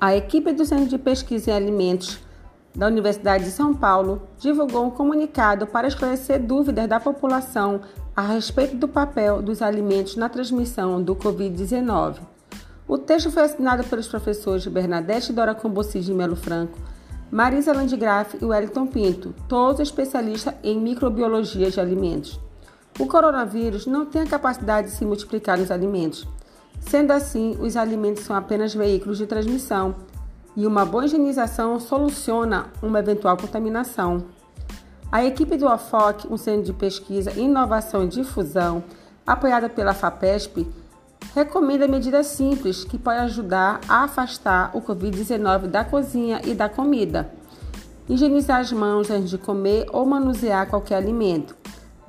A equipe do Centro de Pesquisa em Alimentos da Universidade de São Paulo divulgou um comunicado para esclarecer dúvidas da população a respeito do papel dos alimentos na transmissão do Covid-19. O texto foi assinado pelos professores Bernadette Dora Combossi de Melo Franco, Marisa Landgraf e Wellington Pinto, todos especialistas em microbiologia de alimentos. O coronavírus não tem a capacidade de se multiplicar nos alimentos. Sendo assim, os alimentos são apenas veículos de transmissão e uma boa higienização soluciona uma eventual contaminação. A equipe do OFOC, um centro de pesquisa, inovação e difusão, apoiada pela FAPESP, recomenda medidas simples que podem ajudar a afastar o Covid-19 da cozinha e da comida. Higienizar as mãos antes de comer ou manusear qualquer alimento.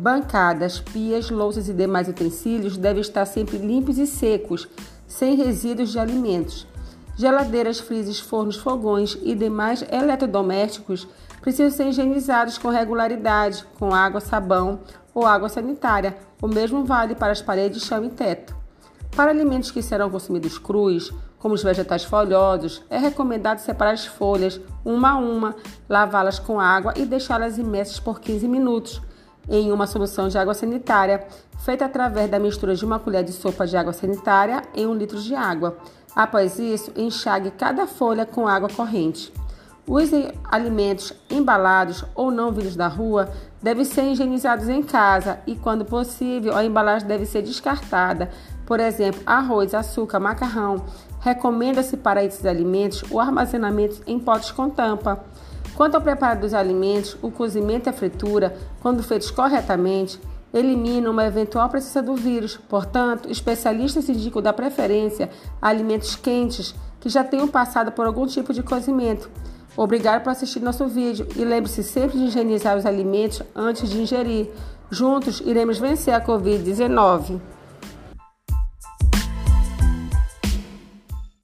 Bancadas, pias, louças e demais utensílios devem estar sempre limpos e secos, sem resíduos de alimentos. Geladeiras, freezers, fornos, fogões e demais eletrodomésticos precisam ser higienizados com regularidade, com água, sabão ou água sanitária. O mesmo vale para as paredes, chão e teto. Para alimentos que serão consumidos crus, como os vegetais folhosos, é recomendado separar as folhas uma a uma, lavá-las com água e deixá-las imersas por 15 minutos em uma solução de água sanitária, feita através da mistura de uma colher de sopa de água sanitária em um litro de água. Após isso, enxague cada folha com água corrente. Os alimentos embalados ou não vindos da rua devem ser higienizados em casa e, quando possível, a embalagem deve ser descartada. Por exemplo, arroz, açúcar, macarrão. Recomenda-se para esses alimentos o armazenamento em potes com tampa. Quanto ao preparo dos alimentos, o cozimento e a fritura, quando feitos corretamente, eliminam uma eventual presença do vírus. Portanto, especialistas indicam da preferência a alimentos quentes que já tenham passado por algum tipo de cozimento. Obrigado por assistir nosso vídeo e lembre-se sempre de higienizar os alimentos antes de ingerir. Juntos iremos vencer a Covid-19.